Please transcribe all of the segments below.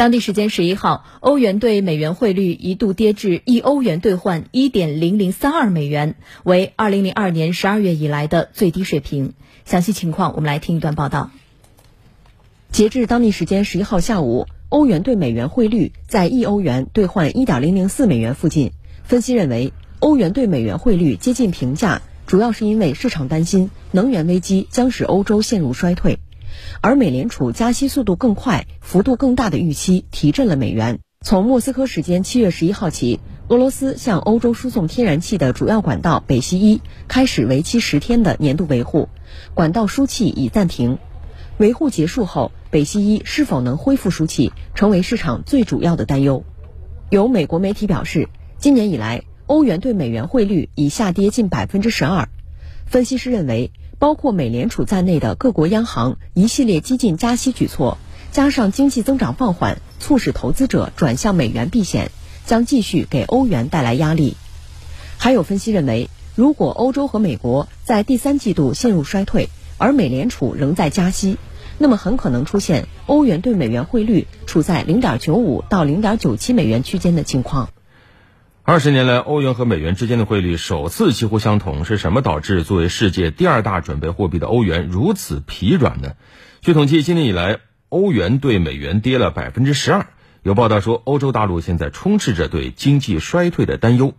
当地时间十一号，欧元对美元汇率一度跌至一欧元兑换一点零零三二美元，为二零零二年十二月以来的最低水平。详细情况，我们来听一段报道。截至当地时间十一号下午，欧元对美元汇率在一欧元兑换一点零零四美元附近。分析认为，欧元对美元汇率接近平价，主要是因为市场担心能源危机将使欧洲陷入衰退。而美联储加息速度更快、幅度更大的预期提振了美元。从莫斯科时间七月十一号起，俄罗斯向欧洲输送天然气的主要管道北溪一开始为期十天的年度维护，管道输气已暂停。维护结束后，北溪一是否能恢复输气，成为市场最主要的担忧。有美国媒体表示，今年以来，欧元对美元汇率已下跌近百分之十二。分析师认为。包括美联储在内的各国央行一系列激进加息举措，加上经济增长放缓，促使投资者转向美元避险，将继续给欧元带来压力。还有分析认为，如果欧洲和美国在第三季度陷入衰退，而美联储仍在加息，那么很可能出现欧元对美元汇率处在零点九五到零点九七美元区间的情况。二十年来，欧元和美元之间的汇率首次几乎相同，是什么导致作为世界第二大准备货币的欧元如此疲软呢？据统计，今年以来，欧元对美元跌了百分之十二。有报道说，欧洲大陆现在充斥着对经济衰退的担忧。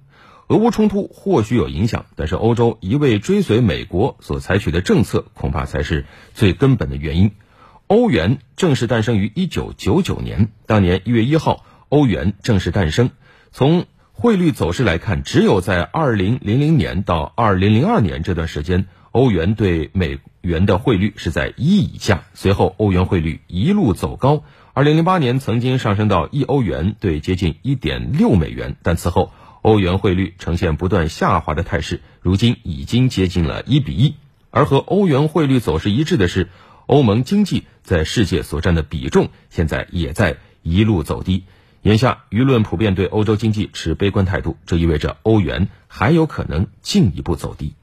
俄乌冲突或许有影响，但是欧洲一味追随美国所采取的政策，恐怕才是最根本的原因。欧元正式诞生于一九九九年，当年一月一号，欧元正式诞生。从汇率走势来看，只有在二零零零年到二零零二年这段时间，欧元对美元的汇率是在一以下。随后，欧元汇率一路走高，二零零八年曾经上升到一欧元兑接近一点六美元，但此后欧元汇率呈现不断下滑的态势，如今已经接近了一比一。而和欧元汇率走势一致的是，欧盟经济在世界所占的比重现在也在一路走低。眼下，舆论普遍对欧洲经济持悲观态度，这意味着欧元还有可能进一步走低。